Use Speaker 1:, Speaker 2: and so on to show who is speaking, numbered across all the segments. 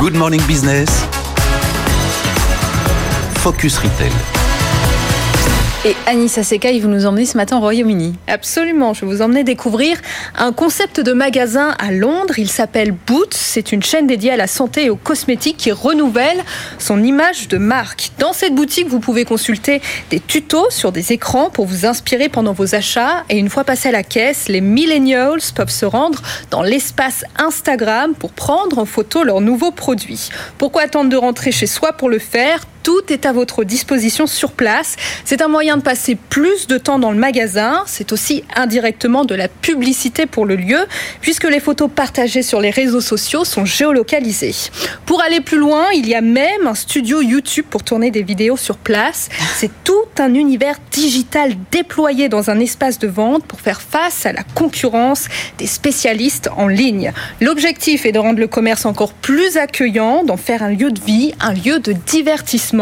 Speaker 1: Good Morning Business. Focus Retail.
Speaker 2: Et Anissa Sekai, vous nous emmenez ce matin au Royaume-Uni.
Speaker 3: Absolument, je vais vous emmener découvrir un concept de magasin à Londres. Il s'appelle Boots. C'est une chaîne dédiée à la santé et aux cosmétiques qui renouvelle son image de marque. Dans cette boutique, vous pouvez consulter des tutos sur des écrans pour vous inspirer pendant vos achats. Et une fois passé à la caisse, les millennials peuvent se rendre dans l'espace Instagram pour prendre en photo leurs nouveaux produits. Pourquoi attendre de rentrer chez soi pour le faire? Tout est à votre disposition sur place. C'est un moyen de passer plus de temps dans le magasin. C'est aussi indirectement de la publicité pour le lieu, puisque les photos partagées sur les réseaux sociaux sont géolocalisées. Pour aller plus loin, il y a même un studio YouTube pour tourner des vidéos sur place. C'est tout un univers digital déployé dans un espace de vente pour faire face à la concurrence des spécialistes en ligne. L'objectif est de rendre le commerce encore plus accueillant, d'en faire un lieu de vie, un lieu de divertissement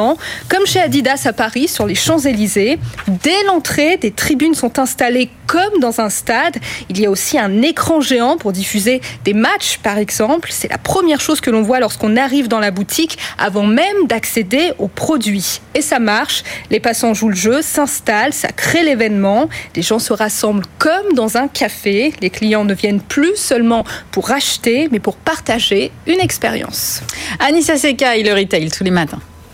Speaker 3: comme chez Adidas à Paris sur les Champs-Élysées. Dès l'entrée, des tribunes sont installées comme dans un stade. Il y a aussi un écran géant pour diffuser des matchs, par exemple. C'est la première chose que l'on voit lorsqu'on arrive dans la boutique avant même d'accéder aux produits. Et ça marche. Les passants jouent le jeu, s'installent, ça crée l'événement. Les gens se rassemblent comme dans un café. Les clients ne viennent plus seulement pour acheter, mais pour partager une expérience.
Speaker 2: Anissa Sekai, le retail tous les matins.